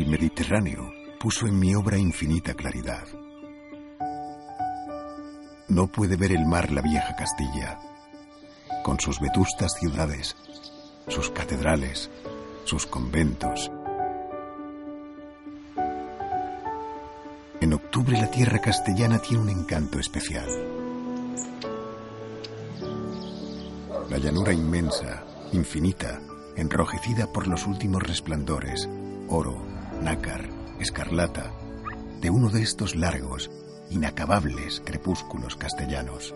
El Mediterráneo puso en mi obra infinita claridad. No puede ver el mar la vieja Castilla, con sus vetustas ciudades, sus catedrales, sus conventos. En octubre la tierra castellana tiene un encanto especial. La llanura inmensa, infinita, enrojecida por los últimos resplandores, oro, nácar, escarlata, de uno de estos largos, inacabables crepúsculos castellanos.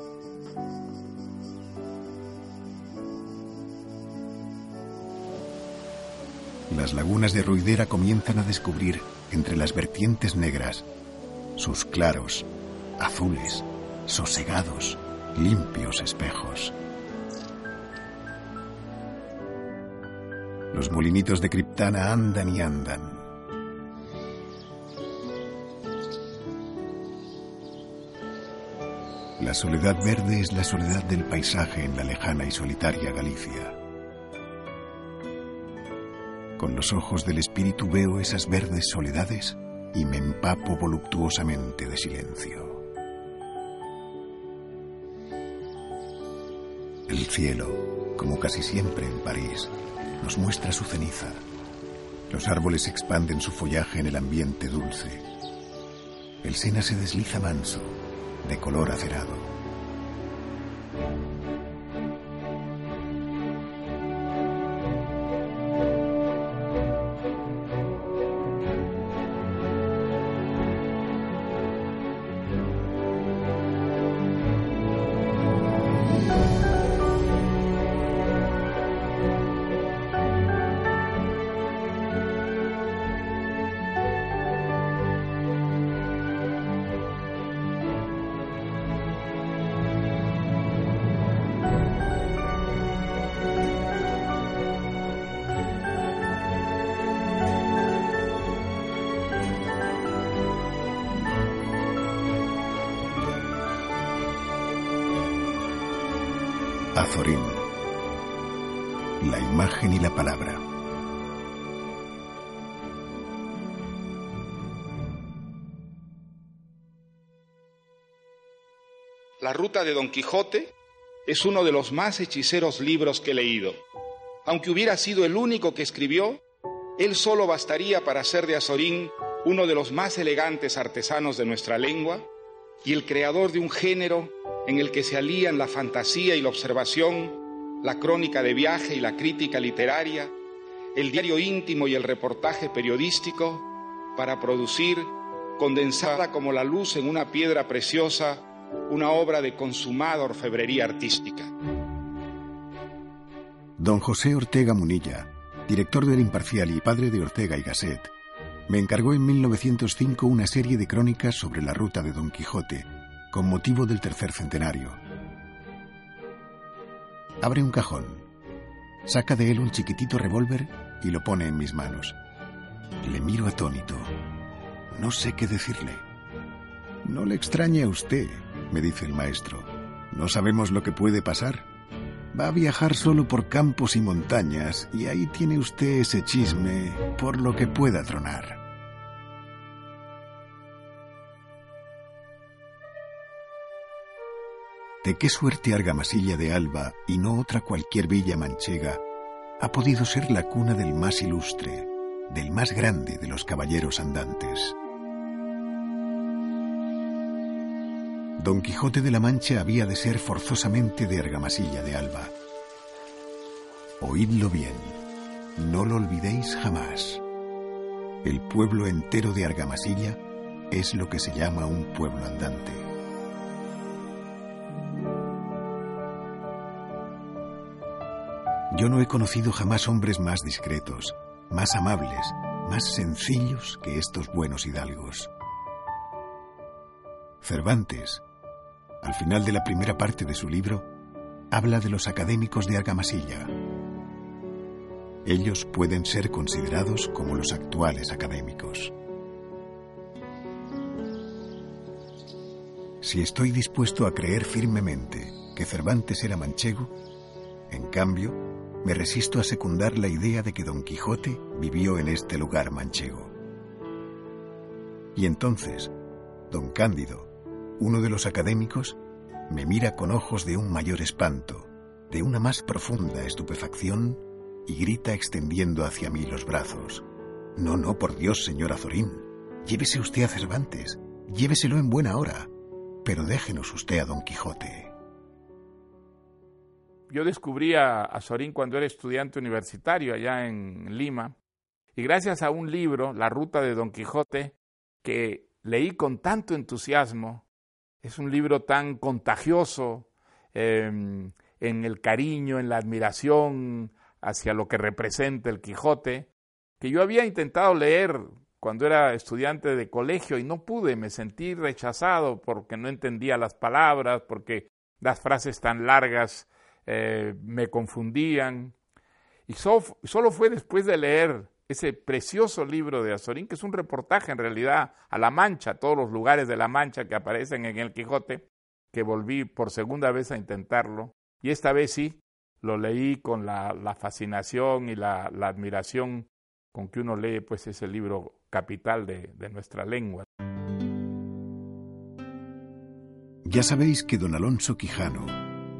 Las lagunas de Ruidera comienzan a descubrir, entre las vertientes negras, sus claros, azules, sosegados, limpios espejos. Los molinitos de Criptana andan y andan. La soledad verde es la soledad del paisaje en la lejana y solitaria Galicia. Con los ojos del espíritu veo esas verdes soledades y me empapo voluptuosamente de silencio. El cielo, como casi siempre en París, nos muestra su ceniza. Los árboles expanden su follaje en el ambiente dulce. El Sena se desliza manso, de color acerado. De Don Quijote es uno de los más hechiceros libros que he leído. Aunque hubiera sido el único que escribió, él solo bastaría para hacer de Azorín uno de los más elegantes artesanos de nuestra lengua y el creador de un género en el que se alían la fantasía y la observación, la crónica de viaje y la crítica literaria, el diario íntimo y el reportaje periodístico, para producir, condensada como la luz en una piedra preciosa, una obra de consumada orfebrería artística. Don José Ortega Munilla, director del Imparcial y padre de Ortega y Gasset, me encargó en 1905 una serie de crónicas sobre la ruta de Don Quijote, con motivo del tercer centenario. Abre un cajón, saca de él un chiquitito revólver y lo pone en mis manos. Le miro atónito. No sé qué decirle. No le extrañe a usted, me dice el maestro. No sabemos lo que puede pasar. Va a viajar solo por campos y montañas y ahí tiene usted ese chisme por lo que pueda tronar. De qué suerte Argamasilla de Alba y no otra cualquier villa manchega ha podido ser la cuna del más ilustre, del más grande de los caballeros andantes. Don Quijote de la Mancha había de ser forzosamente de Argamasilla de Alba. Oídlo bien, no lo olvidéis jamás. El pueblo entero de Argamasilla es lo que se llama un pueblo andante. Yo no he conocido jamás hombres más discretos, más amables, más sencillos que estos buenos hidalgos. Cervantes, al final de la primera parte de su libro, habla de los académicos de Argamasilla. Ellos pueden ser considerados como los actuales académicos. Si estoy dispuesto a creer firmemente que Cervantes era manchego, en cambio, me resisto a secundar la idea de que Don Quijote vivió en este lugar manchego. Y entonces, Don Cándido, uno de los académicos, me mira con ojos de un mayor espanto, de una más profunda estupefacción, y grita extendiendo hacia mí los brazos. No, no, por Dios, señor Azorín. Llévese usted a Cervantes. Lléveselo en buena hora. Pero déjenos usted a Don Quijote. Yo descubrí a Azorín cuando era estudiante universitario allá en Lima. Y gracias a un libro, La Ruta de Don Quijote, que leí con tanto entusiasmo, es un libro tan contagioso em, en el cariño, en la admiración hacia lo que representa el Quijote, que yo había intentado leer cuando era estudiante de colegio y no pude, me sentí rechazado porque no entendía las palabras, porque las frases tan largas eh, me confundían. Y solo fue después de leer ese precioso libro de Azorín, que es un reportaje en realidad a La Mancha, todos los lugares de La Mancha que aparecen en el Quijote, que volví por segunda vez a intentarlo. Y esta vez sí, lo leí con la, fascinación y la, admiración con que uno lee pues ese libro capital de, de nuestra lengua. Ya sabéis que don Alonso Quijano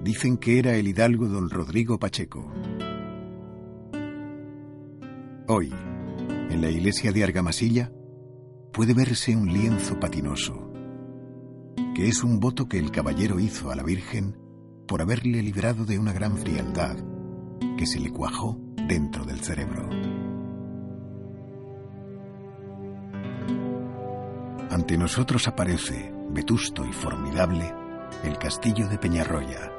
dicen que era el hidalgo don Rodrigo Pacheco Hoy, en la iglesia de Argamasilla, puede verse un lienzo patinoso, que es un voto que el caballero hizo a la Virgen por haberle librado de una gran frialdad que se le cuajó dentro del cerebro. Ante nosotros aparece, vetusto y formidable, el castillo de Peñarroya.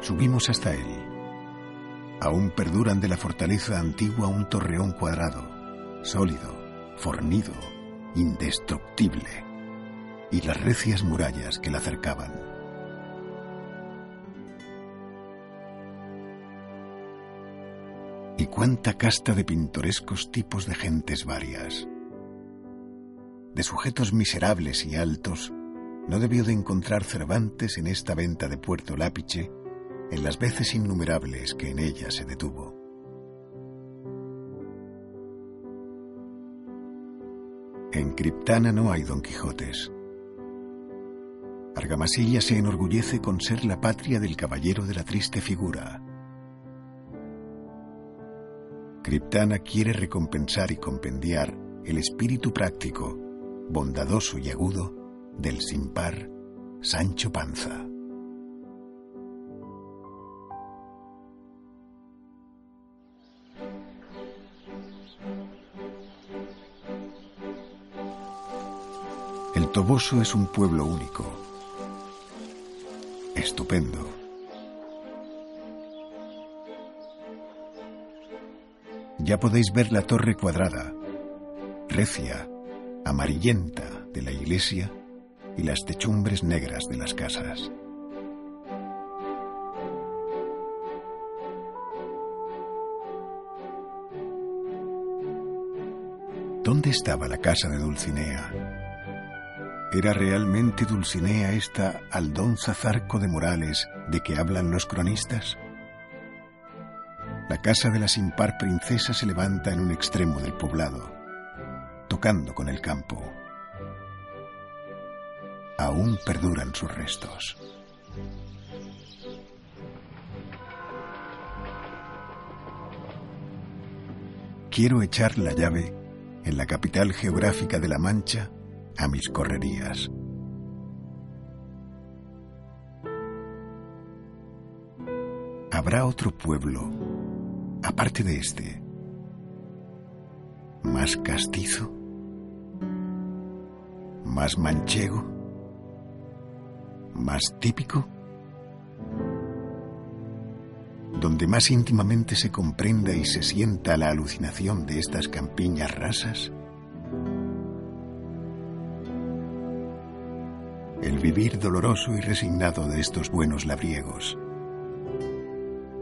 Subimos hasta él Aún perduran de la fortaleza antigua un torreón cuadrado, sólido, fornido, indestructible, y las recias murallas que la cercaban. Y cuánta casta de pintorescos tipos de gentes varias. De sujetos miserables y altos, no debió de encontrar Cervantes en esta venta de Puerto Lápiche en las veces innumerables que en ella se detuvo. En Criptana no hay Don Quijotes. Argamasilla se enorgullece con ser la patria del caballero de la triste figura. Criptana quiere recompensar y compendiar el espíritu práctico, bondadoso y agudo del sin par Sancho Panza. Toboso es un pueblo único. Estupendo. Ya podéis ver la torre cuadrada, recia, amarillenta de la iglesia y las techumbres negras de las casas. ¿Dónde estaba la casa de Dulcinea? ¿Era realmente Dulcinea esta Aldonza Zarco de Morales de que hablan los cronistas? La casa de la sin par princesa se levanta en un extremo del poblado, tocando con el campo. Aún perduran sus restos. Quiero echar la llave en la capital geográfica de La Mancha a mis correrías. ¿Habrá otro pueblo, aparte de este, más castizo, más manchego, más típico, donde más íntimamente se comprenda y se sienta la alucinación de estas campiñas rasas. El vivir doloroso y resignado de estos buenos labriegos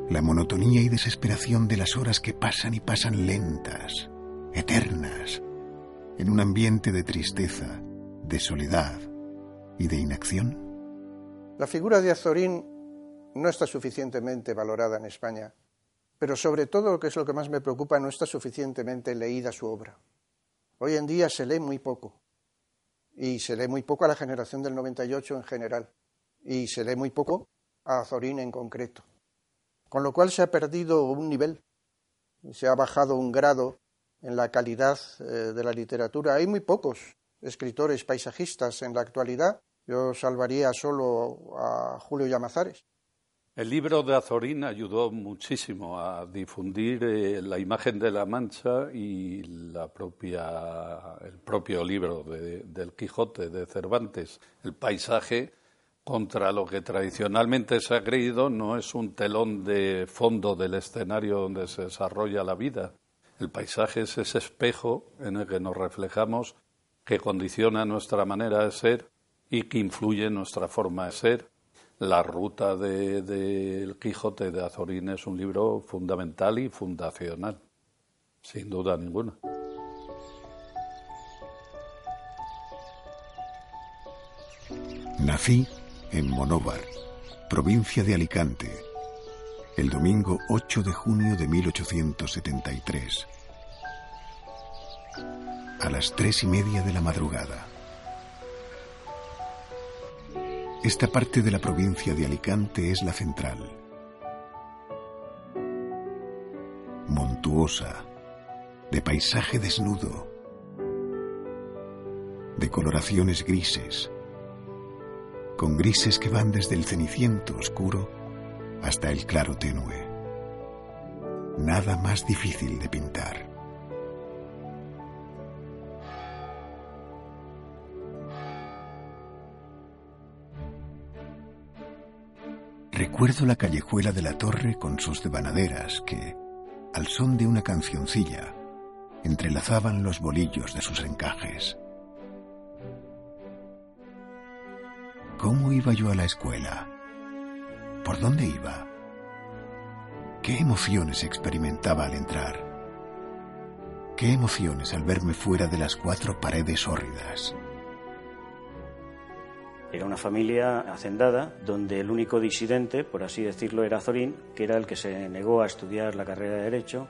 la monotonía y desesperación de las horas que pasan y pasan lentas, eternas, en un ambiente de tristeza, de soledad y de inacción? La figura de Azorín no está suficientemente valorada en España, pero sobre todo, que es lo que más me preocupa, no está suficientemente leída su obra. Hoy en día se lee muy poco, y se lee muy poco a la generación del 98 en general, y se lee muy poco a Azorín en concreto con lo cual se ha perdido un nivel, se ha bajado un grado en la calidad eh, de la literatura. Hay muy pocos escritores paisajistas en la actualidad. Yo salvaría solo a Julio Llamazares. El libro de Azorín ayudó muchísimo a difundir eh, la imagen de la Mancha y el propio libro del Quijote de Cervantes. El paisaje contra lo que tradicionalmente se ha creído no es un telón de fondo del escenario donde se desarrolla la vida. El paisaje es ese espejo en el que nos reflejamos, que condiciona nuestra manera de ser y que influye en nuestra forma de ser. La ruta del de, Quijote de Azorín es un libro fundamental y fundacional, sin duda ninguna. Nací en Monóvar, provincia de Alicante, el domingo 8 de junio de 1873, a las tres y media de la madrugada. Esta parte de la provincia de Alicante es la central. Montuosa, de paisaje desnudo, de coloraciones grises, con grises que van desde el ceniciento oscuro hasta el claro tenue. Nada más difícil de pintar. Recuerdo la callejuela de la torre con sus devanaderas que, al son de una cancioncilla, entrelazaban los bolillos de sus encajes. ¿Cómo iba yo a la escuela? ¿Por dónde iba? ¿Qué emociones experimentaba al entrar? ¿Qué emociones al verme fuera de las cuatro paredes hórridas? Era una familia hacendada donde el único disidente, por así decirlo, era Zorín, que era el que se negó a estudiar la carrera de Derecho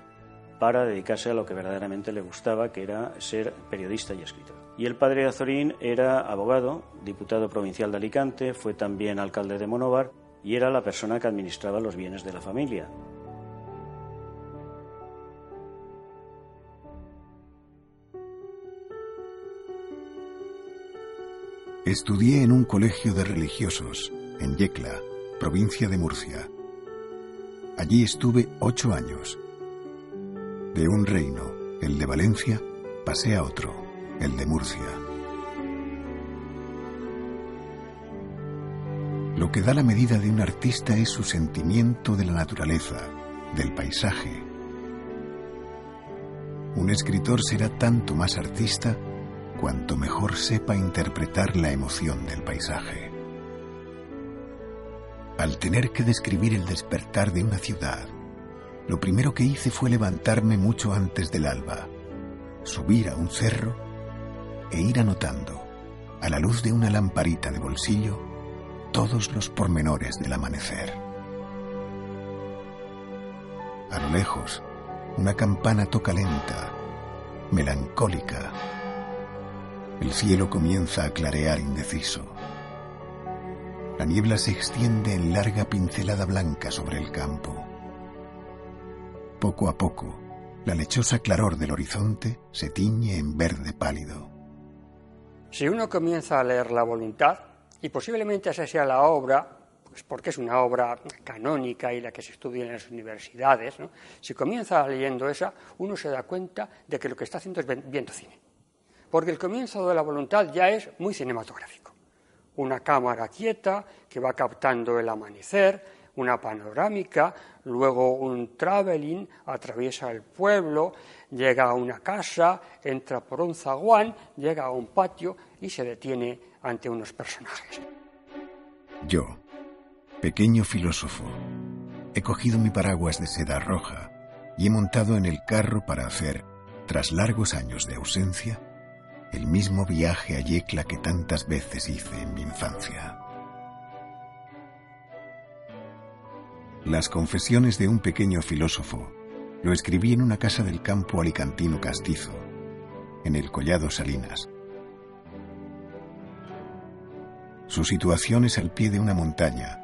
para dedicarse a lo que verdaderamente le gustaba, que era ser periodista y escritor. Y el padre de Azorín era abogado, diputado provincial de Alicante, fue también alcalde de Monóvar y era la persona que administraba los bienes de la familia. Estudié en un colegio de religiosos, en Yecla, provincia de Murcia. Allí estuve ocho años. De un reino, el de Valencia, pasé a otro el de Murcia. Lo que da la medida de un artista es su sentimiento de la naturaleza, del paisaje. Un escritor será tanto más artista cuanto mejor sepa interpretar la emoción del paisaje. Al tener que describir el despertar de una ciudad, lo primero que hice fue levantarme mucho antes del alba, subir a un cerro e ir anotando, a la luz de una lamparita de bolsillo, todos los pormenores del amanecer. A lo lejos, una campana toca lenta, melancólica. El cielo comienza a clarear indeciso. La niebla se extiende en larga pincelada blanca sobre el campo. Poco a poco, la lechosa claror del horizonte se tiñe en verde pálido. Si uno comienza a leer la voluntad, y posiblemente esa sea la obra pues porque es una obra canónica y la que se estudia en las universidades, si comienza leyendo esa, uno se da cuenta de que lo que está haciendo es viendo cine. Porque el comienzo de la voluntad ya es muy cinematográfico. Una cámara quieta que va captando el amanecer, una panorámica, luego un traveling, atraviesa el pueblo, llega a una casa, entra por un zaguán, llega a un patio y se detiene ante unos personajes. Yo, pequeño filósofo, he cogido mi paraguas de seda roja y he montado en el carro para hacer, tras largos años de ausencia, el mismo viaje a Yecla que tantas veces hice en mi infancia. Las confesiones de un pequeño filósofo lo escribí en una casa del campo alicantino castizo, en el Collado Salinas. Su situación es al pie de una montaña.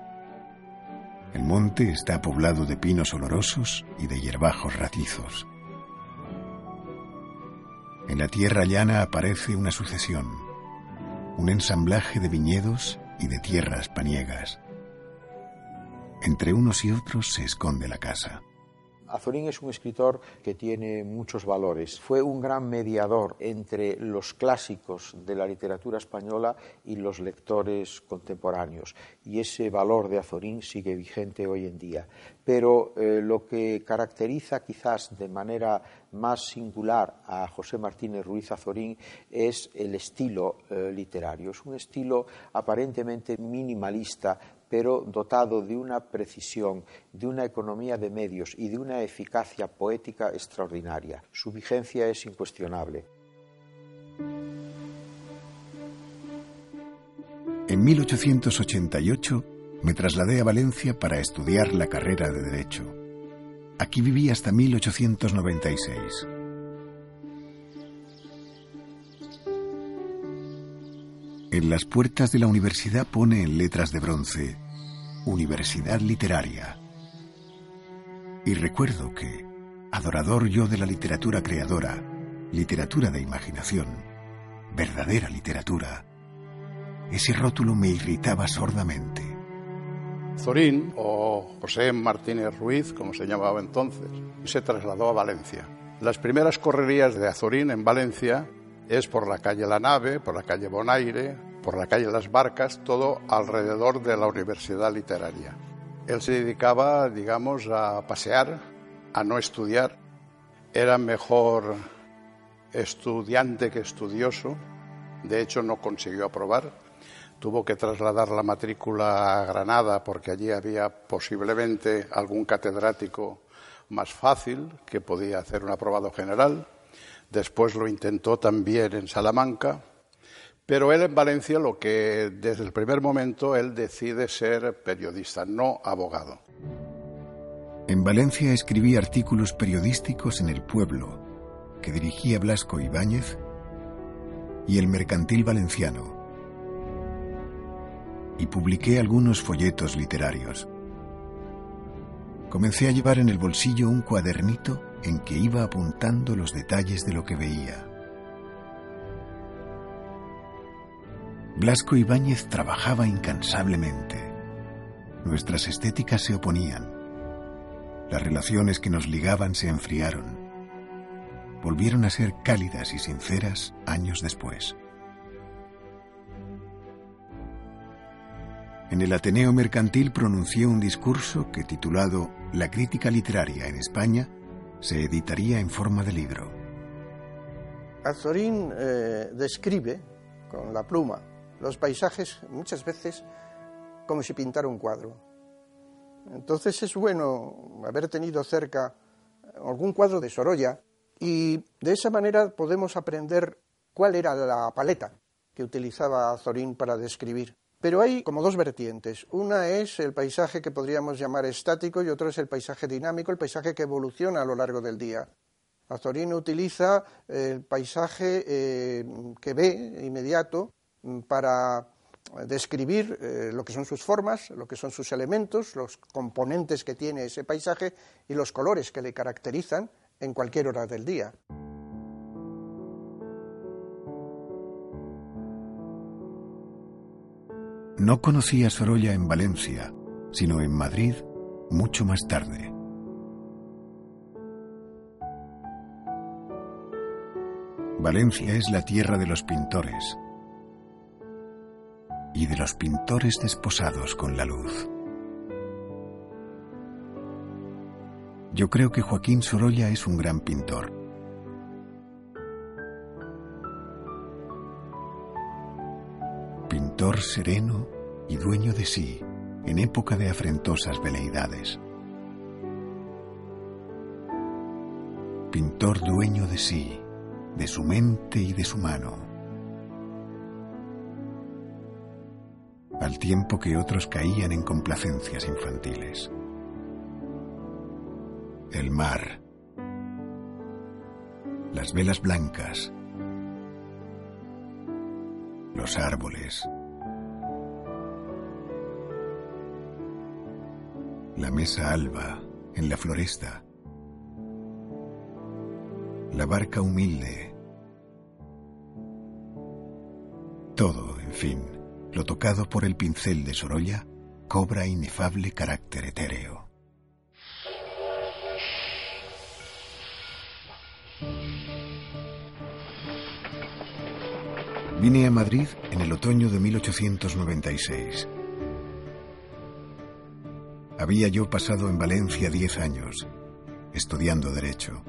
El monte está poblado de pinos olorosos y de hierbajos ratizos. En la tierra llana aparece una sucesión, un ensamblaje de viñedos y de tierras paniegas. Entre unos y otros se esconde la casa. Azorín es un escritor que tiene muchos valores. Fue un gran mediador entre los clásicos de la literatura española y los lectores contemporáneos. Y ese valor de Azorín sigue vigente hoy en día. Pero eh, lo que caracteriza quizás de manera más singular a José Martínez Ruiz Azorín es el estilo eh, literario. Es un estilo aparentemente minimalista, pero dotado de una precisión, de una economía de medios y de una eficacia poética extraordinaria. Su vigencia es incuestionable. En 1888 me trasladé a Valencia para estudiar la carrera de Derecho. Aquí viví hasta 1896. En las puertas de la universidad pone en letras de bronce Universidad Literaria. Y recuerdo que, adorador yo de la literatura creadora, literatura de imaginación, verdadera literatura, ese rótulo me irritaba sordamente. Zorín, o José Martínez Ruiz, como se llamaba entonces, se trasladó a Valencia. Las primeras correrías de Azorín en Valencia es por la calle La Nave, por la calle Bonaire, por la calle Las Barcas, todo alrededor de la Universidad Literaria. Él se dedicaba, digamos, a pasear, a no estudiar. Era mejor estudiante que estudioso. De hecho, no consiguió aprobar. Tuvo que trasladar la matrícula a Granada porque allí había posiblemente algún catedrático más fácil que podía hacer un aprobado general. Después lo intentó también en Salamanca pero él en Valencia lo que desde el primer momento él decide ser periodista, no abogado. En Valencia escribí artículos periodísticos en El Pueblo, que dirigía Blasco Ibáñez, y El Mercantil Valenciano. Y publiqué algunos folletos literarios. Comencé a llevar en el bolsillo un cuadernito en que iba apuntando los detalles de lo que veía. Blasco Ibáñez trabajaba incansablemente. Nuestras estéticas se oponían. Las relaciones que nos ligaban se enfriaron. Volvieron a ser cálidas y sinceras años después. En el Ateneo Mercantil pronuncié un discurso que, titulado La crítica literaria en España, se editaría en forma de libro. Azorín eh, describe con la pluma los paisajes muchas veces como si pintara un cuadro. Entonces es bueno haber tenido cerca algún cuadro de Sorolla y de esa manera podemos aprender cuál era la paleta que utilizaba Azorín para describir. Pero hay como dos vertientes. Una es el paisaje que podríamos llamar estático y otro es el paisaje dinámico, el paisaje que evoluciona a lo largo del día. Azorín utiliza el paisaje eh, que ve inmediato para describir eh, lo que son sus formas, lo que son sus elementos, los componentes que tiene ese paisaje y los colores que le caracterizan en cualquier hora del día. No conocía Sorolla en Valencia, sino en Madrid mucho más tarde. Valencia es la tierra de los pintores y de los pintores desposados con la luz. Yo creo que Joaquín Sorolla es un gran pintor. Pintor sereno y dueño de sí en época de afrentosas veleidades. Pintor dueño de sí, de su mente y de su mano. Al tiempo que otros caían en complacencias infantiles. El mar. Las velas blancas. Los árboles. La mesa alba en la floresta, la barca humilde, todo, en fin, lo tocado por el pincel de Sorolla, cobra inefable carácter etéreo. Vine a Madrid en el otoño de 1896. Había yo pasado en Valencia diez años, estudiando Derecho.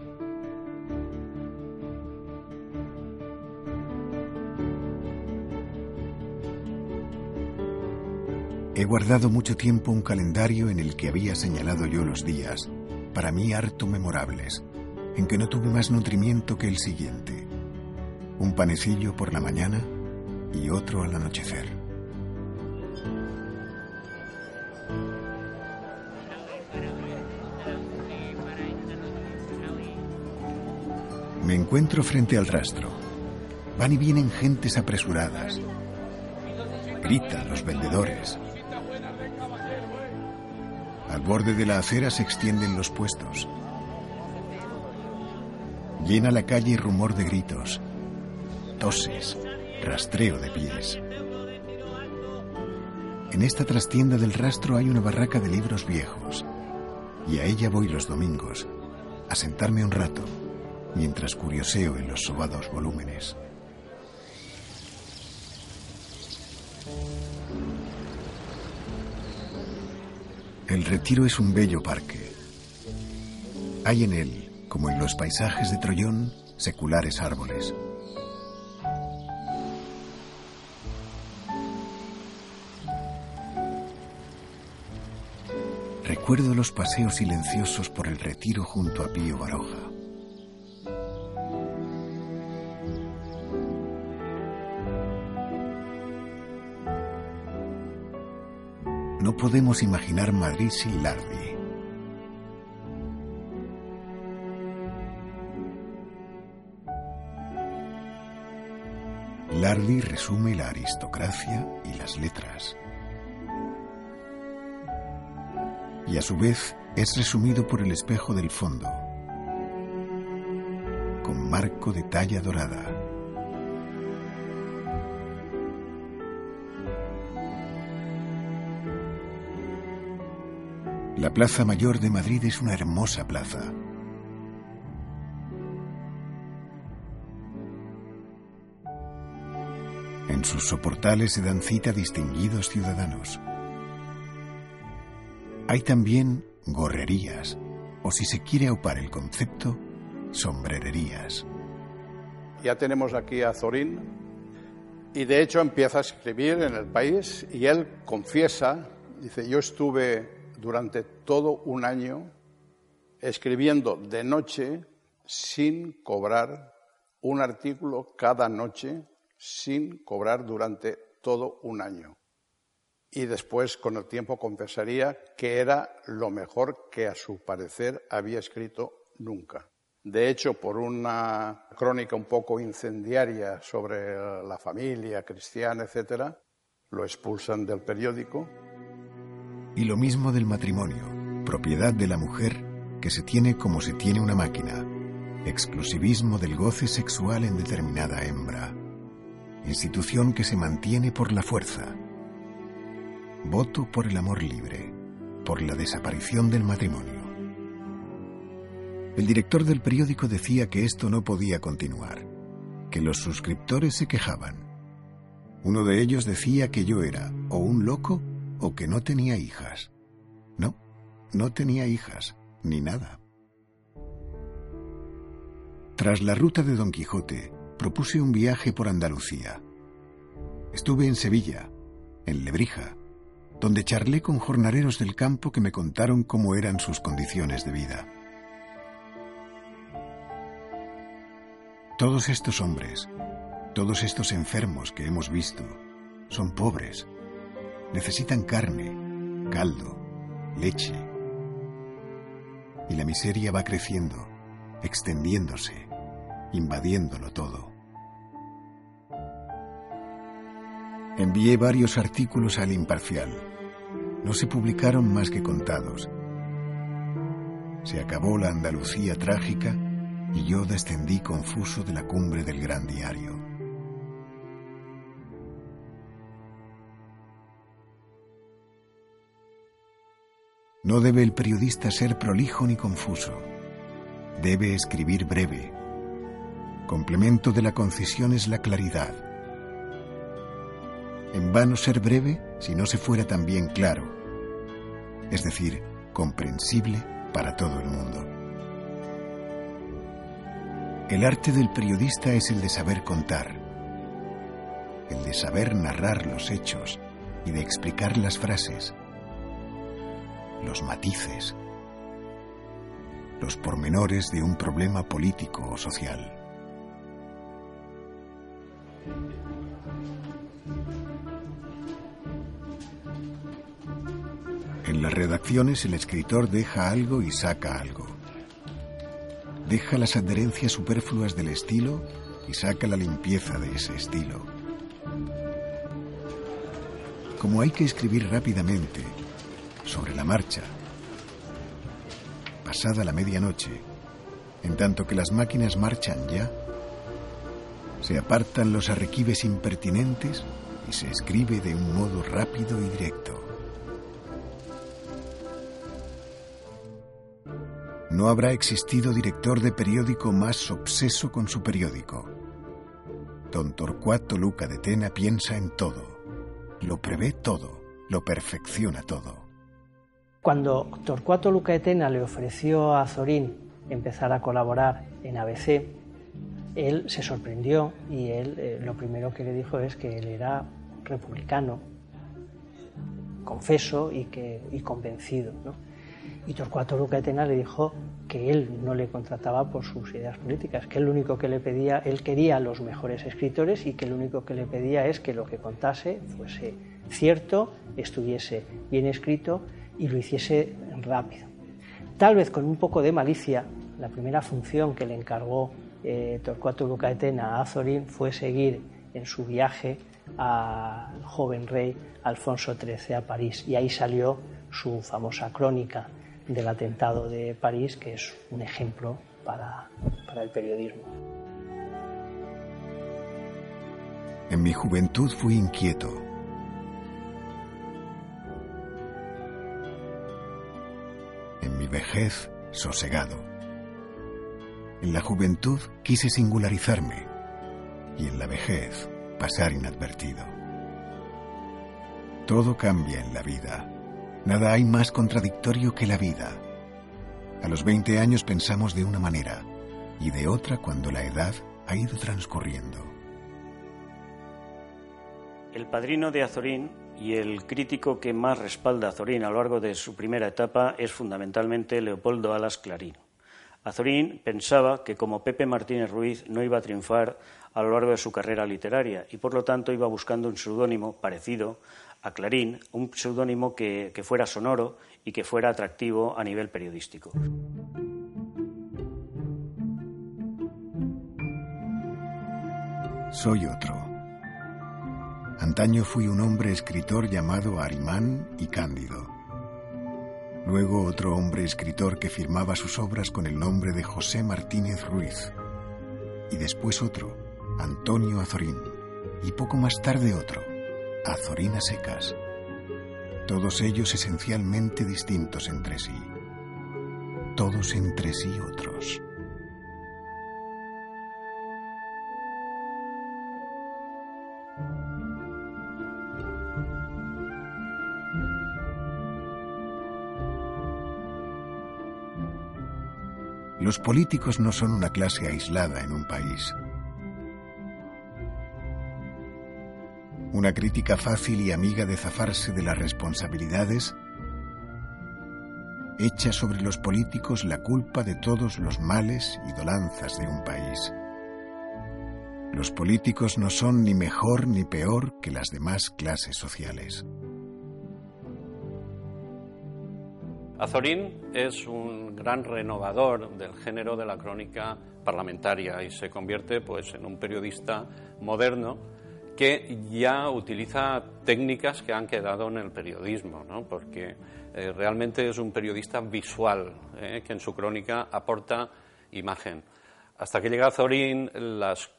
He guardado mucho tiempo un calendario en el que había señalado yo los días, para mí harto memorables, en que no tuve más nutrimiento que el siguiente. Un panecillo por la mañana y otro al anochecer. Me encuentro frente al rastro. Van y vienen gentes apresuradas. Gritan los vendedores. Al borde de la acera se extienden los puestos. Llena la calle rumor de gritos, toses, rastreo de pies. En esta trastienda del rastro hay una barraca de libros viejos, y a ella voy los domingos, a sentarme un rato mientras curioseo en los sobados volúmenes. El retiro es un bello parque. Hay en él, como en los paisajes de Troyón, seculares árboles. Recuerdo los paseos silenciosos por el retiro junto a Pío Baroja. Podemos imaginar Madrid sin Lardi. Lardi resume la aristocracia y las letras. Y a su vez es resumido por el espejo del fondo, con marco de talla dorada. La Plaza Mayor de Madrid es una hermosa plaza. En sus soportales se dan cita distinguidos ciudadanos. Hay también gorrerías, o si se quiere aupar el concepto, sombrererías. Ya tenemos aquí a Zorín y de hecho empieza a escribir en el país y él confiesa, dice, yo estuve durante todo un año escribiendo de noche sin cobrar un artículo cada noche, sin cobrar durante todo un año. Y después, con el tiempo, confesaría que era lo mejor que a su parecer había escrito nunca. De hecho, por una crónica un poco incendiaria sobre la familia cristiana, etc., lo expulsan del periódico y lo mismo del matrimonio, propiedad de la mujer que se tiene como se tiene una máquina, exclusivismo del goce sexual en determinada hembra, institución que se mantiene por la fuerza, voto por el amor libre, por la desaparición del matrimonio. El director del periódico decía que esto no podía continuar, que los suscriptores se quejaban. Uno de ellos decía que yo era o un loco o que no tenía hijas. No, no tenía hijas, ni nada. Tras la ruta de Don Quijote, propuse un viaje por Andalucía. Estuve en Sevilla, en Lebrija, donde charlé con jornaleros del campo que me contaron cómo eran sus condiciones de vida. Todos estos hombres, todos estos enfermos que hemos visto, son pobres. Necesitan carne, caldo, leche. Y la miseria va creciendo, extendiéndose, invadiéndolo todo. Envié varios artículos al imparcial. No se publicaron más que contados. Se acabó la Andalucía trágica y yo descendí confuso de la cumbre del gran diario. No debe el periodista ser prolijo ni confuso. Debe escribir breve. Complemento de la concisión es la claridad. En vano ser breve si no se fuera también claro, es decir, comprensible para todo el mundo. El arte del periodista es el de saber contar, el de saber narrar los hechos y de explicar las frases, los matices, los pormenores de un problema político o social. En las redacciones el escritor deja algo y saca algo. Deja las adherencias superfluas del estilo y saca la limpieza de ese estilo. Como hay que escribir rápidamente, sobre la marcha, pasada la medianoche, en tanto que las máquinas marchan ya, se apartan los arrequibes impertinentes y se escribe de un modo rápido y directo. No habrá existido director de periódico más obseso con su periódico. Don Torcuato Luca de Tena piensa en todo, lo prevé todo, lo perfecciona todo. Cuando Torcuato Luca de Tena le ofreció a Zorín empezar a colaborar en ABC, él se sorprendió y él eh, lo primero que le dijo es que él era republicano, confeso y, que, y convencido. ¿no? Y Torcuato Luca de Tena le dijo que él no le contrataba por sus ideas políticas, que lo único que le pedía, él quería los mejores escritores y que lo único que le pedía es que lo que contase fuese cierto, estuviese bien escrito y lo hiciese rápido. Tal vez con un poco de malicia, la primera función que le encargó eh, Torcuato Luca de Tena a Azorín fue seguir en su viaje al joven rey Alfonso XIII a París y ahí salió su famosa crónica del atentado de París, que es un ejemplo para, para el periodismo. En mi juventud fui inquieto. En mi vejez, sosegado. En la juventud quise singularizarme y en la vejez pasar inadvertido. Todo cambia en la vida Nada hay más contradictorio que la vida. A los 20 años pensamos de una manera y de otra cuando la edad ha ido transcurriendo. El padrino de Azorín y el crítico que más respalda a Azorín a lo largo de su primera etapa es fundamentalmente Leopoldo Alas Clarín. Azorín pensaba que como Pepe Martínez Ruiz no iba a triunfar a lo largo de su carrera literaria y por lo tanto iba buscando un seudónimo parecido a Clarín un seudónimo que, que fuera sonoro y que fuera atractivo a nivel periodístico. Soy otro. Antaño fui un hombre escritor llamado Arimán y Cándido. Luego otro hombre escritor que firmaba sus obras con el nombre de José Martínez Ruiz. Y después otro, Antonio Azorín. Y poco más tarde otro, Azorina secas. todos ellos esencialmente distintos entre sí, todos entre sí otros. Los políticos no son una clase aislada en un país. Una crítica fácil y amiga de zafarse de las responsabilidades echa sobre los políticos la culpa de todos los males y dolanzas de un país. Los políticos no son ni mejor ni peor que las demás clases sociales. Azorín es un gran renovador del género de la crónica parlamentaria y se convierte pues, en un periodista moderno que ya utiliza técnicas que han quedado en el periodismo, ¿no? porque eh, realmente es un periodista visual ¿eh? que en su crónica aporta imagen. Hasta que llega Azorín, las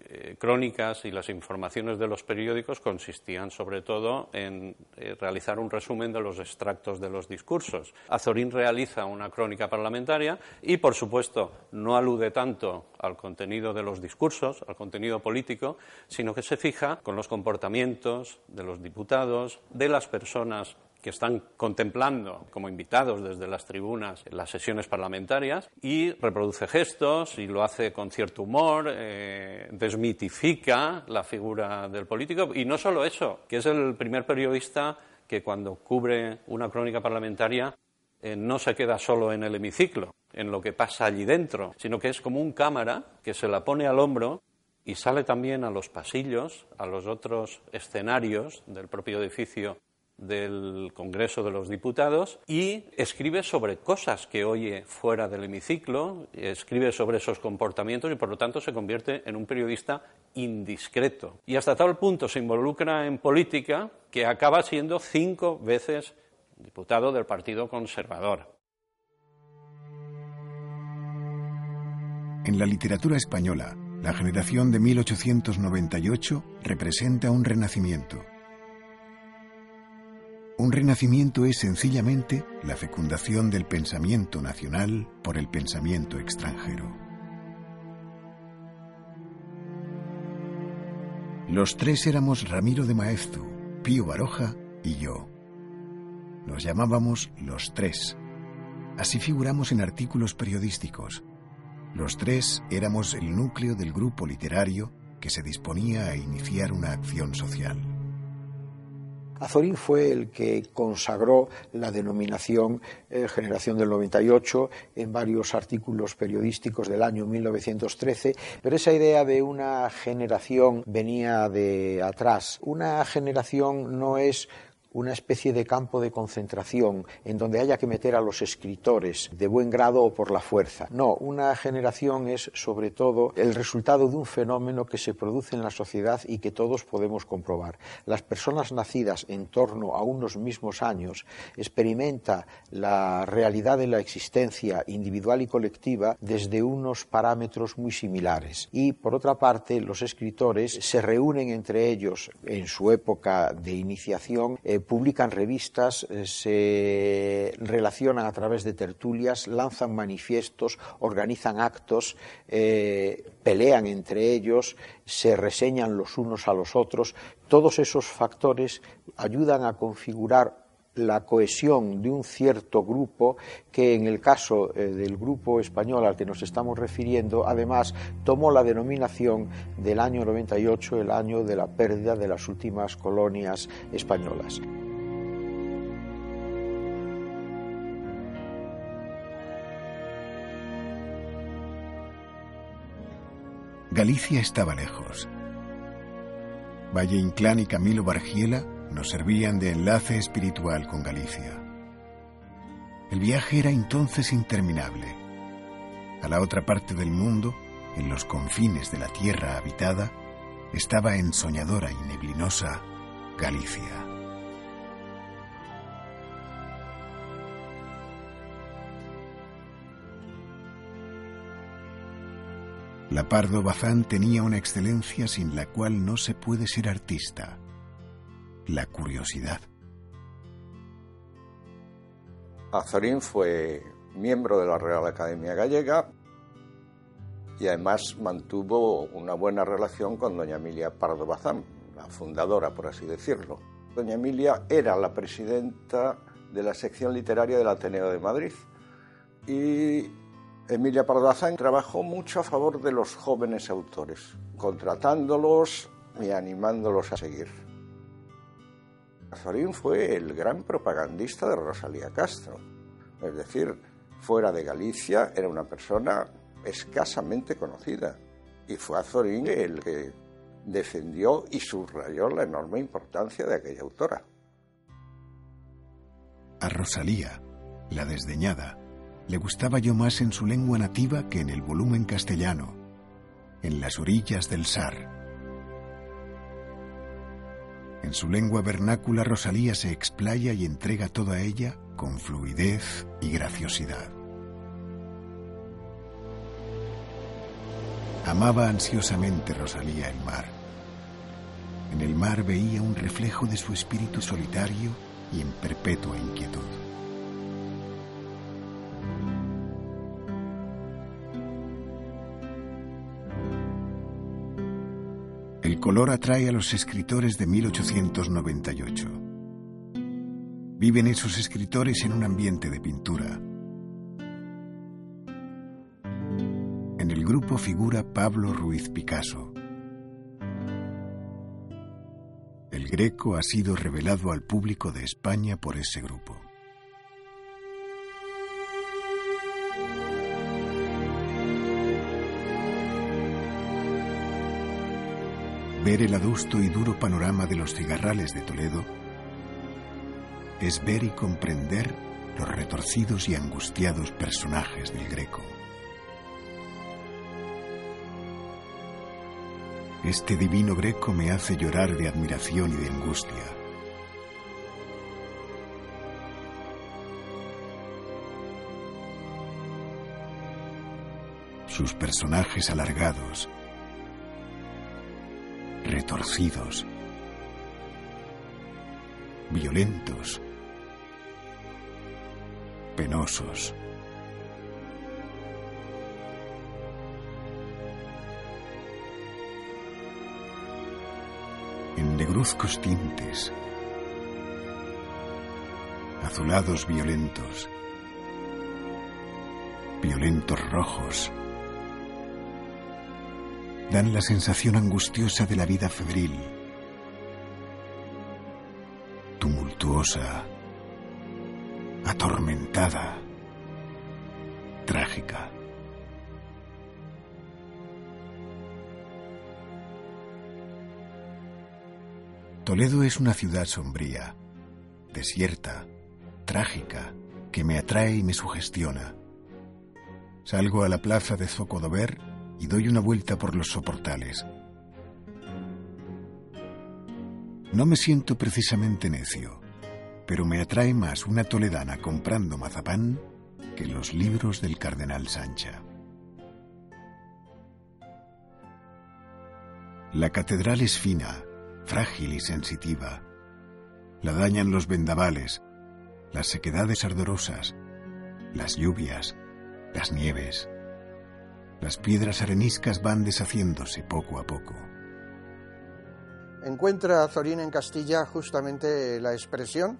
eh, crónicas y las informaciones de los periódicos consistían sobre todo en eh, realizar un resumen de los extractos de los discursos. Azorín realiza una crónica parlamentaria y, por supuesto, no alude tanto al contenido de los discursos, al contenido político, sino que se fija con los comportamientos de los diputados, de las personas que están contemplando como invitados desde las tribunas las sesiones parlamentarias y reproduce gestos y lo hace con cierto humor, eh, desmitifica la figura del político. Y no solo eso, que es el primer periodista que cuando cubre una crónica parlamentaria eh, no se queda solo en el hemiciclo, en lo que pasa allí dentro, sino que es como un cámara que se la pone al hombro y sale también a los pasillos, a los otros escenarios del propio edificio del Congreso de los Diputados y escribe sobre cosas que oye fuera del hemiciclo, escribe sobre esos comportamientos y por lo tanto se convierte en un periodista indiscreto. Y hasta tal punto se involucra en política que acaba siendo cinco veces diputado del Partido Conservador. En la literatura española, la generación de 1898 representa un renacimiento un renacimiento es sencillamente la fecundación del pensamiento nacional por el pensamiento extranjero. Los tres éramos Ramiro de Maeztu, Pío Baroja y yo. Nos llamábamos Los Tres. Así figuramos en artículos periodísticos. Los tres éramos el núcleo del grupo literario que se disponía a iniciar una acción social. Azorín fue el que consagró la denominación eh, Generación del 98 en varios artículos periodísticos del año 1913, pero esa idea de una generación venía de atrás. Una generación no es una especie de campo de concentración en donde haya que meter a los escritores de buen grado o por la fuerza. No, una generación es sobre todo el resultado de un fenómeno que se produce en la sociedad y que todos podemos comprobar. Las personas nacidas en torno a unos mismos años experimenta la realidad de la existencia individual y colectiva desde unos parámetros muy similares. Y por otra parte, los escritores se reúnen entre ellos en su época de iniciación eh, publican revistas, eh, se relacionan a través de tertulias, lanzan manifiestos, organizan actos, eh, pelean entre ellos, se reseñan los unos a los otros. Todos esos factores ayudan a configurar la cohesión de un cierto grupo que en el caso eh, del grupo español al que nos estamos refiriendo además tomó la denominación del año 98 el año de la pérdida de las últimas colonias españolas. Galicia estaba lejos. Valle Inclán y Camilo Bargiela nos servían de enlace espiritual con Galicia. El viaje era entonces interminable. A la otra parte del mundo, en los confines de la tierra habitada, estaba ensoñadora y neblinosa Galicia. La Pardo Bazán tenía una excelencia sin la cual no se puede ser artista la curiosidad. Azorín fue miembro de la Real Academia Gallega y además mantuvo una buena relación con doña Emilia Pardo Bazán, la fundadora, por así decirlo. Doña Emilia era la presidenta de la sección literaria del Ateneo de Madrid y Emilia Pardo Bazán trabajó mucho a favor de los jóvenes autores, contratándolos y animándolos a seguir. Azorín fue el gran propagandista de Rosalía Castro, es decir, fuera de Galicia era una persona escasamente conocida y fue Azorín el que defendió y subrayó la enorme importancia de aquella autora. A Rosalía, la desdeñada, le gustaba yo más en su lengua nativa que en el volumen castellano, en las orillas del Sar. En su lengua vernácula Rosalía se explaya y entrega toda ella con fluidez y graciosidad. Amaba ansiosamente Rosalía el mar. En el mar veía un reflejo de su espíritu solitario y en perpetua inquietud. Color atrae a los escritores de 1898. Viven esos escritores en un ambiente de pintura. En el grupo figura Pablo Ruiz Picasso. El Greco ha sido revelado al público de España por ese grupo. Ver el adusto y duro panorama de los cigarrales de Toledo es ver y comprender los retorcidos y angustiados personajes del Greco. Este divino Greco me hace llorar de admiración y de angustia. Sus personajes alargados, retorcidos, violentos, penosos. En negruzcos tintes, azulados violentos, violentos rojos, dan la sensación angustiosa de la vida febril, tumultuosa, atormentada, trágica. Toledo es una ciudad sombría, desierta, trágica, que me atrae y me sugestiona. Salgo a la plaza de Zocodover y doy una vuelta por los soportales. No me siento precisamente necio, pero me atrae más una toledana comprando mazapán que los libros del cardenal Sancha. La catedral es fina, frágil y sensitiva. La dañan los vendavales, las sequedades ardorosas, las lluvias, las nieves. Las piedras areniscas van deshaciéndose poco a poco. Encuentra Zorín en Castilla justamente la expresión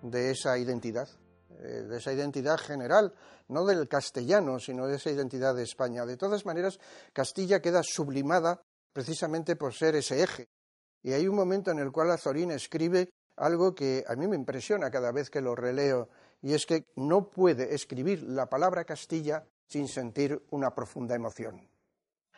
de esa identidad, eh, de esa identidad general, no del castellano, sino de esa identidad de España. De todas maneras, Castilla queda sublimada precisamente por ser ese eje. Y hay un momento en el cual Azorín escribe algo que a mí me impresiona cada vez que lo releo, y es que no puede escribir la palabra Castilla sin sentir una profunda emoción.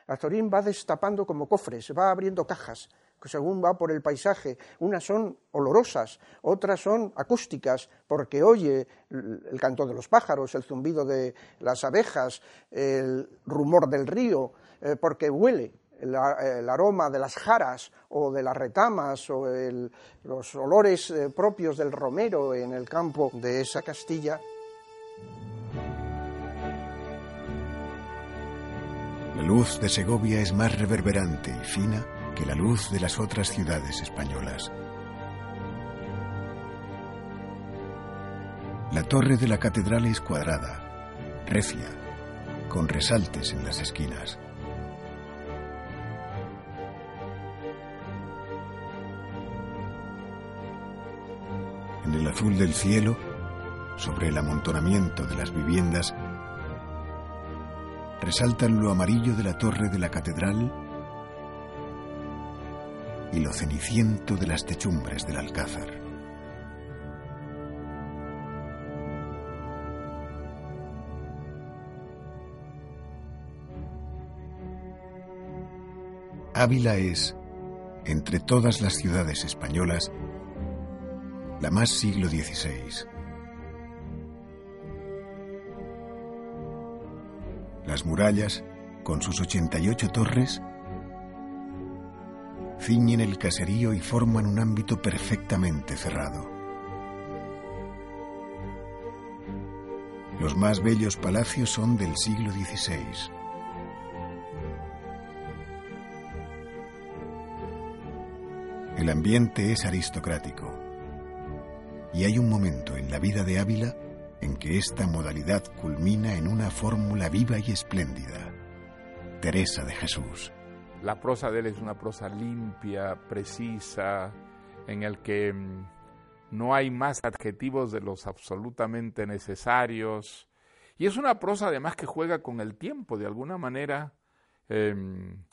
Azorín va destapando como cofres, va abriendo cajas, según va por el paisaje. Unas son olorosas, otras son acústicas, porque oye el canto de los pájaros, el zumbido de las abejas, el rumor del río, eh, porque huele el, aroma de las jaras o de las retamas o los olores eh, propios del romero en el campo de esa Castilla luz de Segovia es más reverberante y fina que la luz de las otras ciudades españolas. La torre de la catedral es cuadrada, recia, con resaltes en las esquinas. En el azul del cielo, sobre el amontonamiento de las viviendas, resaltan lo amarillo de la torre de la catedral y lo ceniciento de las techumbres del alcázar. Ávila es, entre todas las ciudades españolas, la más siglo XVI. Las murallas, con sus 88 torres, ciñen el caserío y forman un ámbito perfectamente cerrado. Los más bellos palacios son del siglo XVI. El ambiente es aristocrático y hay un momento en la vida de Ávila en que esta modalidad culmina en una fórmula viva y espléndida. Teresa de Jesús. La prosa de él es una prosa limpia, precisa, en el que mm, no hay más adjetivos de los absolutamente necesarios. Y es una prosa además que juega con el tiempo, de alguna manera em,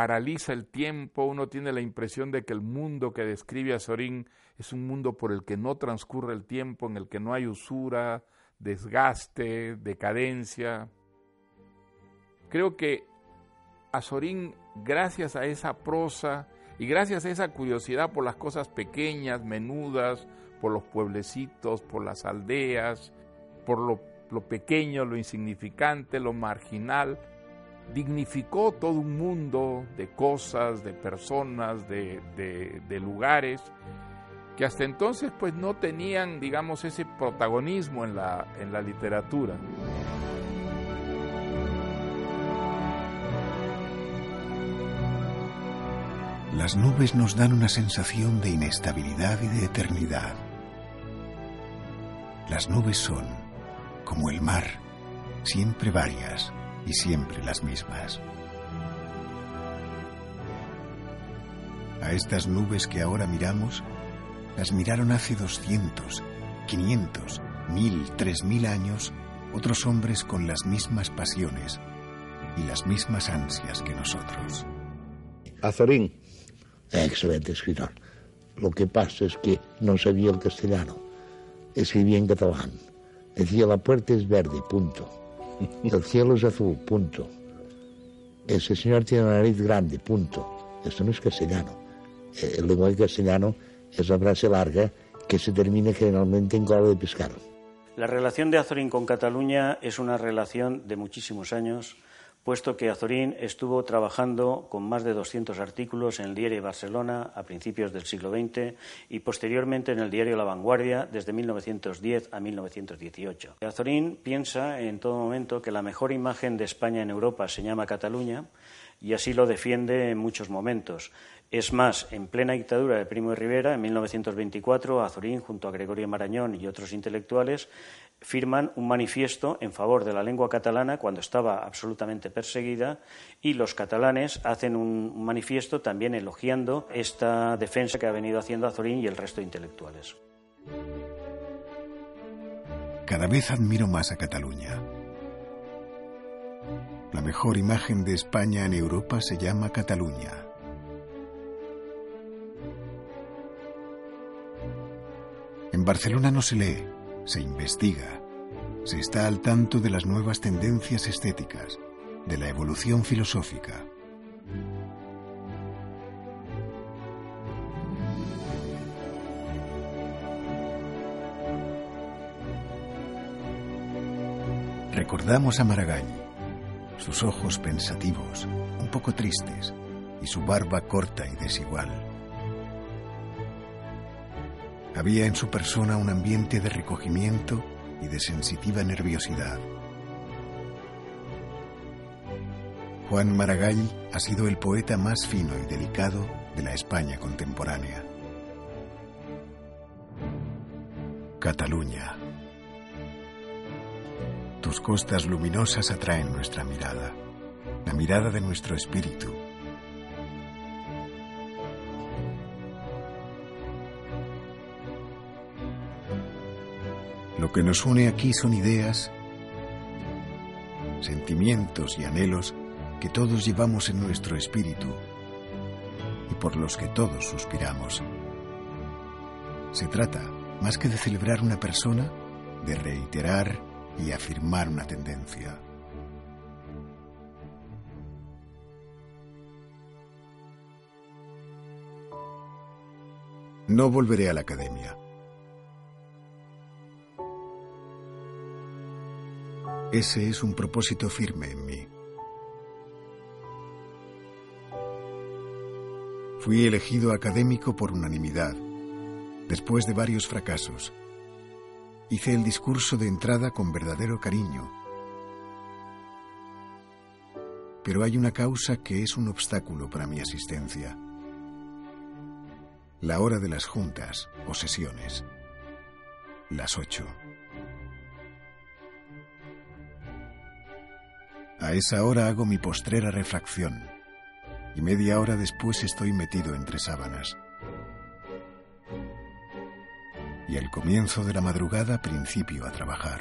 paraliza el tiempo, uno tiene la impresión de que el mundo que describe a Sorín es un mundo por el que no transcurre el tiempo, en el que no hay usura, desgaste, decadencia. Creo que Azorín, gracias a esa prosa y gracias a esa curiosidad por las cosas pequeñas, menudas, por los pueblecitos, por las aldeas, por lo, pequeño, lo insignificante, lo marginal, dignificó todo un mundo de cosas, de personas, de, de lugares que hasta entonces pues no tenían, digamos, ese protagonismo en la, en la literatura. Las nubes nos dan una sensación de inestabilidad y de eternidad. Las nubes son, como el mar, siempre varias y siempre las mismas. A estas nubes que ahora miramos, las miraron hace 200, 500, 1000, 3000 años otros hombres con las mismas pasiones y las mismas ansias que nosotros. Azorín, excelente escritor. Lo que pasa es que no sabía el castellano. Escribía en catalán. Decía la puerta es verde, punto. El cielo es azul, punto. Ese señor tiene una nariz grande, punto. Esto no es castellano. El lenguaje castellano es una frase larga que se termina generalmente en cola de pescar. La relación de Azorín con Cataluña es una relación de muchísimos años, puesto que Azorín estuvo trabajando con más de 200 artículos en el diario Barcelona a principios del siglo XX y posteriormente en el diario La Vanguardia desde 1910 a 1918. Azorín piensa en todo momento que la mejor imagen de España en Europa se llama Cataluña y así lo defiende en muchos momentos. Es más, en plena dictadura de Primo de Rivera, en 1924, Azorín, junto a Gregorio Marañón y otros intelectuales, firman un manifiesto en favor de la lengua catalana cuando estaba absolutamente perseguida y los catalanes hacen un manifiesto también elogiando esta defensa que ha venido haciendo Azorín y el resto de intelectuales. Cada vez admiro más a Cataluña. La mejor imagen de España en Europa se llama Cataluña. En Barcelona no se lee, se investiga, se está al tanto de las nuevas tendencias estéticas, de la evolución filosófica. Recordamos a Maragall, sus ojos pensativos, un poco tristes, y su barba corta y desigual. Había en su persona un ambiente de recogimiento y de sensitiva nerviosidad. Juan Maragall ha sido el poeta más fino y delicado de la España contemporánea. Cataluña, Tus costas luminosas atraen nuestra mirada, la mirada de nuestro espíritu. Lo que nos une aquí son ideas, sentimientos y anhelos que todos llevamos en nuestro espíritu y por los que todos suspiramos. Se trata, más que de celebrar una persona, de reiterar y afirmar una tendencia. No volveré a la academia. Ese es un propósito firme en mí. Fui elegido académico por unanimidad, después de varios fracasos. Hice el discurso de entrada con verdadero cariño. Pero hay una causa que es un obstáculo para mi asistencia. La hora de las juntas o sesiones. Las ocho. A esa hora hago mi postrera refracción y media hora después estoy metido entre sábanas. Y al comienzo de la madrugada principio a trabajar.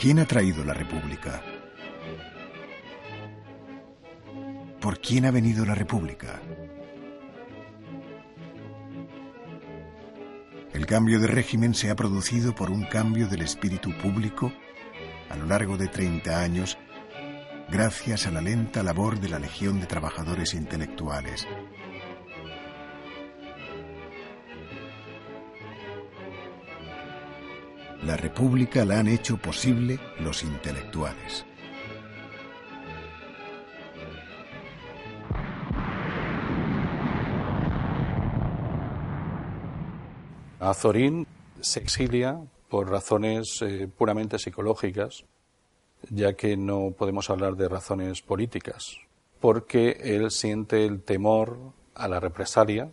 ¿Quién ha traído la República? ¿Por quién ha venido la República? Cambio de régimen se ha producido por un cambio del espíritu público a lo largo de 30 años gracias a la lenta labor de la Legión de Trabajadores Intelectuales. La República la han hecho posible los intelectuales. Azorín se exilia por razones eh, puramente psicológicas, ya que no podemos hablar de razones políticas, porque él siente el temor a la represalia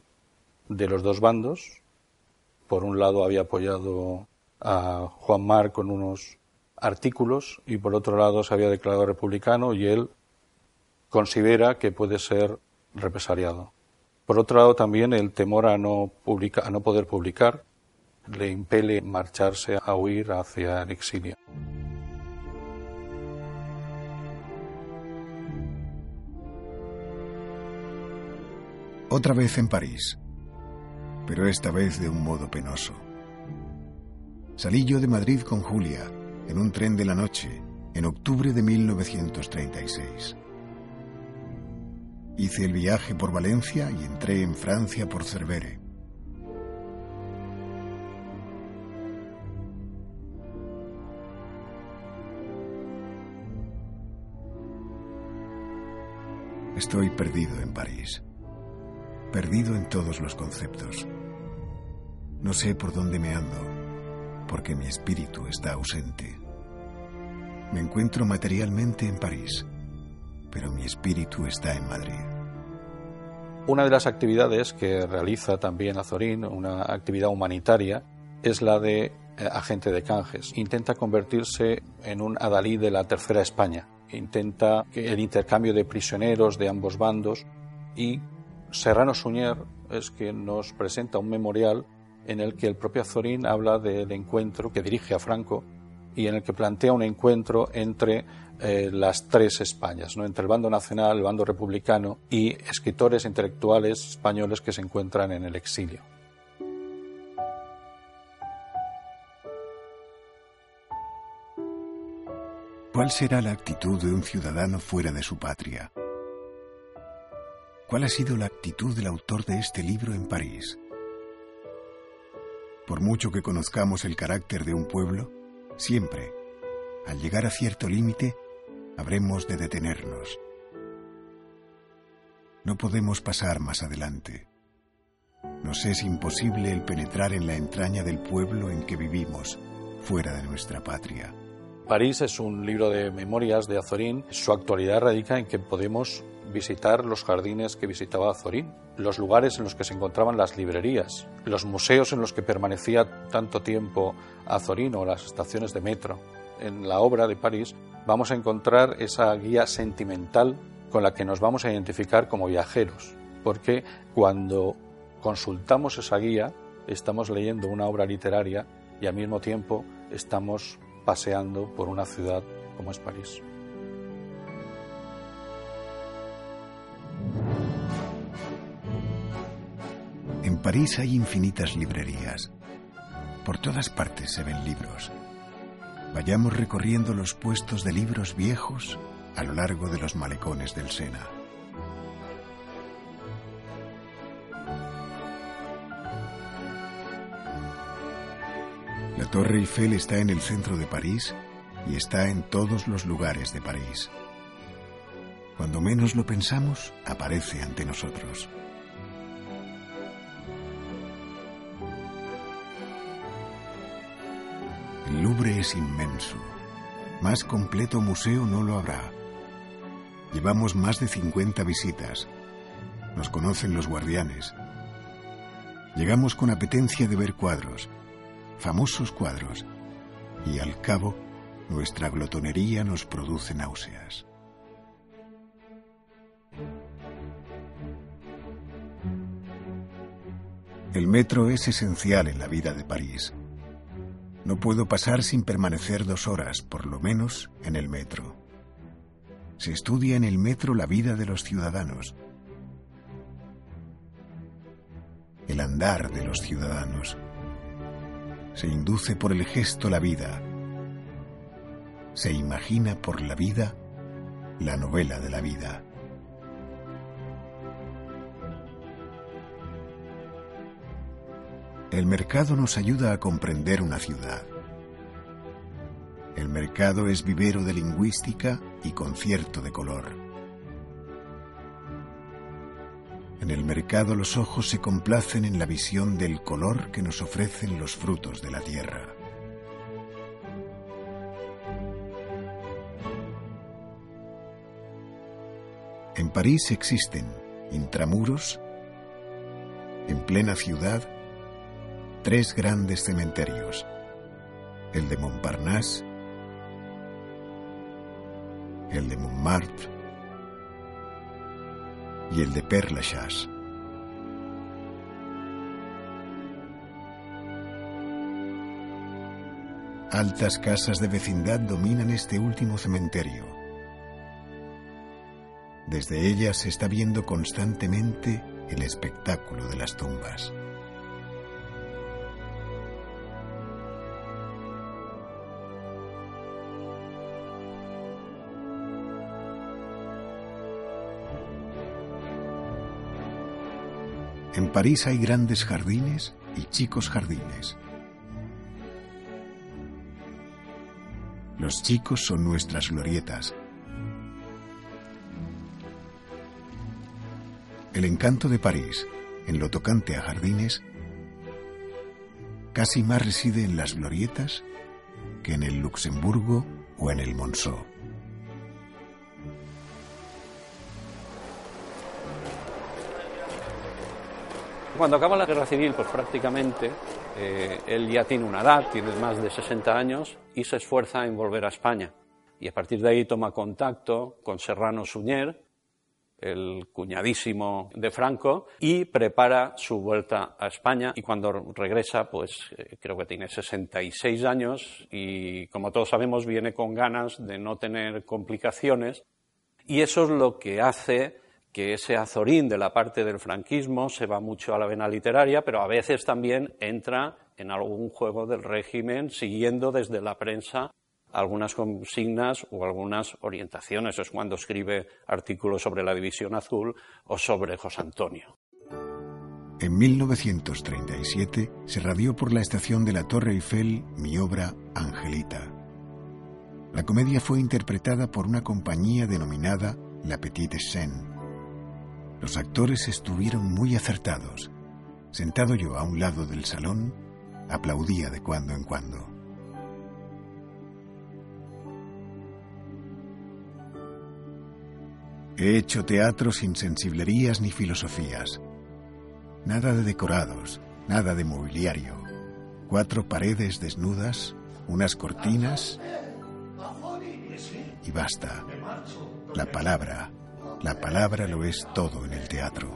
de los dos bandos. Por un lado había apoyado a Juan Mar con unos artículos y por otro lado se había declarado republicano y él considera que puede ser represaliado. Por otro lado, también el temor a no, a no poder publicar le impele marcharse a huir hacia el exilio. Otra vez en París, pero esta vez de un modo penoso. Salí yo de Madrid con Julia en un tren de la noche en octubre de 1936. Hice el viaje por Valencia y entré en Francia por Cervere. Estoy perdido en París, perdido en todos los conceptos. No sé por dónde me ando, porque mi espíritu está ausente. Me encuentro materialmente en París, pero mi espíritu está en Madrid. Una de las actividades que realiza también Azorín, una actividad humanitaria, es la de eh, agente de canjes. Intenta convertirse en un adalí de la Tercera España. Intenta el intercambio de prisioneros de ambos bandos y Serrano Suñer es que nos presenta un memorial en el que el propio Azorín habla del encuentro que dirige a Franco y en el que plantea un encuentro entre eh, las tres Españas, ¿no? entre el bando nacional, el bando republicano y escritores intelectuales españoles que se encuentran en el exilio. ¿Cuál será la actitud de un ciudadano fuera de su patria? ¿Cuál ha sido la actitud del autor de este libro en París? Por mucho que conozcamos el carácter de un pueblo, siempre, al llegar a cierto límite, habremos de detenernos. No podemos pasar más adelante. Nos es imposible el penetrar en la entraña del pueblo en que vivimos, fuera de nuestra patria. París es un libro de memorias de Azorín. Su actualidad radica en que podemos visitar los jardines que visitaba Azorín, los lugares en los que se encontraban las librerías, los museos en los que permanecía tanto tiempo Azorín o las estaciones de metro. En la obra de París vamos a encontrar esa guía sentimental con la que nos vamos a identificar como viajeros, porque cuando consultamos esa guía estamos leyendo una obra literaria y al mismo tiempo estamos paseando por una ciudad como es París. París hay infinitas librerías. Por todas partes se ven libros. Vayamos recorriendo los puestos de libros viejos a lo largo de los malecones del Sena. La Torre Eiffel está en el centro de París y está en todos los lugares de París. Cuando menos lo pensamos, aparece ante nosotros. El Louvre es inmenso. Más completo museo no lo habrá. Llevamos más de 50 visitas. Nos conocen los guardianes. Llegamos con apetencia de ver cuadros, famosos cuadros, y al cabo nuestra glotonería nos produce náuseas. El metro es esencial en la vida de París. No puedo pasar sin permanecer dos horas, por lo menos, en el metro. Se estudia en el metro la vida de los ciudadanos, el andar de los ciudadanos. Se induce por el gesto la vida, se imagina por la vida la novela de la vida. El mercado nos ayuda a comprender una ciudad. El mercado es vivero de lingüística y concierto de color. En el mercado los ojos se complacen en la visión del color que nos ofrecen los frutos de la tierra. En París existen, intramuros, en plena ciudad, tres grandes cementerios, el de Montparnasse, el de Montmartre y el de Père Lachaise. Altas casas de vecindad dominan este último cementerio desde ella se está viendo constantemente el espectáculo de las tumbas. En París hay grandes jardines y chicos jardines. Los chicos son nuestras glorietas, El encanto de París, en lo tocante a jardines, casi más reside en las glorietas que en el Luxemburgo o en el Monceau. Cuando acaba la guerra civil, pues prácticamente eh, él ya tiene una edad, tiene más de 60 años y se esfuerza en volver a España. Y a partir de ahí toma contacto con Serrano Suñer, el cuñadísimo de Franco, y prepara su vuelta a España. Y cuando regresa, pues eh, creo que tiene 66 años y, como todos sabemos, viene con ganas de no tener complicaciones. Y eso es lo que hace que ese azorín de la parte del franquismo se va mucho a la vena literaria, pero a veces también entra en algún juego del régimen, siguiendo desde la prensa algunas consignas o algunas orientaciones. Es cuando escribe artículos sobre la División Azul o sobre José Antonio. En 1937 se radió por la estación de la Torre Eiffel mi obra Angelita. La comedia fue interpretada por una compañía denominada La Petite Scène. Los actores estuvieron muy acertados. Sentado yo a un lado del salón, aplaudía de cuando en cuando. He hecho teatro sin sensiblerías ni filosofías. Nada de decorados, nada de mobiliario. Cuatro paredes desnudas, unas cortinas y basta. La palabra, la palabra lo es todo en el teatro.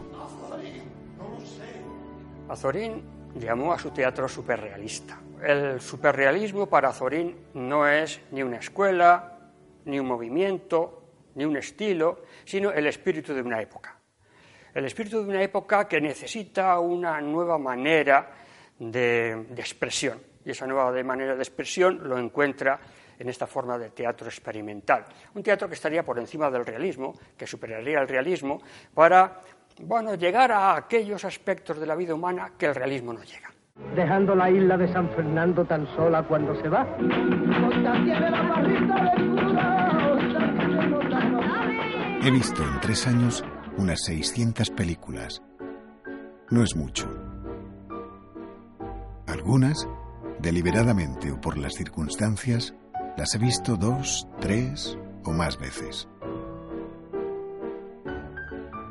Azorín llamó a su teatro superrealista. El superrealismo para Azorín no es ni una escuela, ni un movimiento, ni un estilo, sino el espíritu de una época. El espíritu de una época que necesita una nueva manera de, expresión. Y esa nueva manera de expresión lo encuentra en esta forma de teatro experimental. Un teatro que estaría por encima del realismo, que superaría el realismo, para bueno, llegar a aquellos aspectos de la vida humana que el realismo no llega. Dejando la isla de San Fernando tan sola cuando se va. He visto en tres años unas 600 películas. No es mucho. Algunas, deliberadamente o por las circunstancias, las he visto dos, tres o más veces.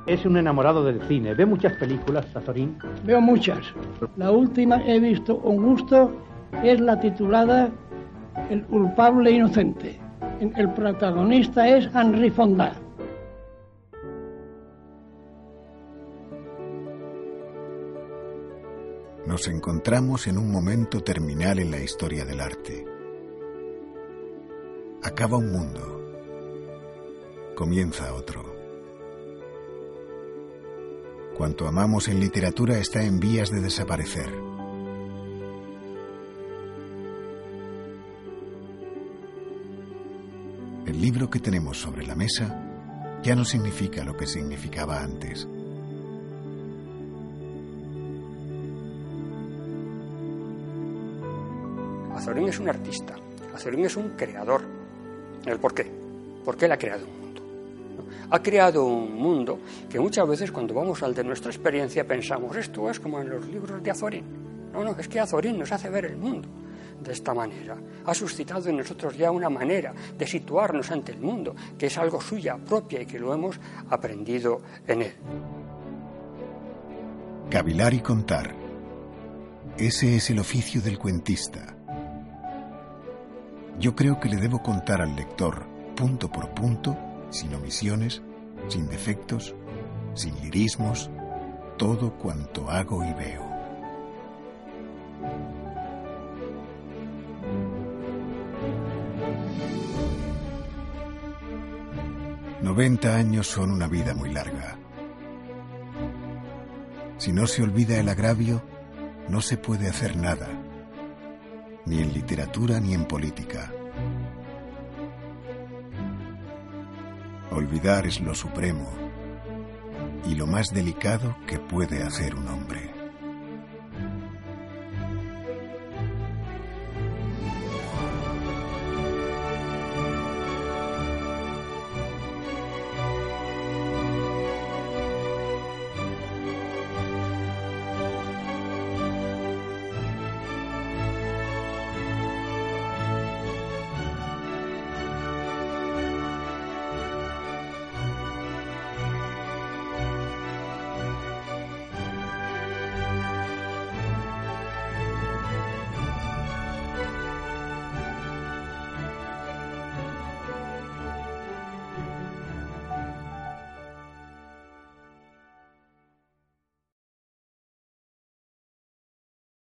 Es un enamorado del cine. ¿Ve muchas películas, Sazorín? Veo muchas. La última he visto con gusto es la titulada El culpable inocente. El protagonista es Henry Fonda. nos encontramos en un momento terminal en la historia del arte. Acaba un mundo, comienza otro. Cuanto amamos en literatura está en vías de desaparecer. El libro que tenemos sobre la mesa ya no significa lo que significaba antes. Azorín es un artista, Azorín es un creador. ¿El por qué? Porque él ha creado un mundo. Ha creado un mundo que muchas veces cuando vamos al de nuestra experiencia pensamos, esto es como en los libros de Azorín. No, no, es que Azorín nos hace ver el mundo de esta manera. Ha suscitado en nosotros ya una manera de situarnos ante el mundo, que es algo suya propia y que lo hemos aprendido en él. Cavilar y contar. Ese es el oficio del cuentista yo creo que le debo contar al lector, punto por punto, sin omisiones, sin defectos, sin lirismos, todo cuanto hago y veo. Noventa años son una vida muy larga. Si no se olvida el agravio, no se puede hacer nada ni en literatura ni en política. Olvidar es lo supremo y lo más delicado que puede hacer un hombre.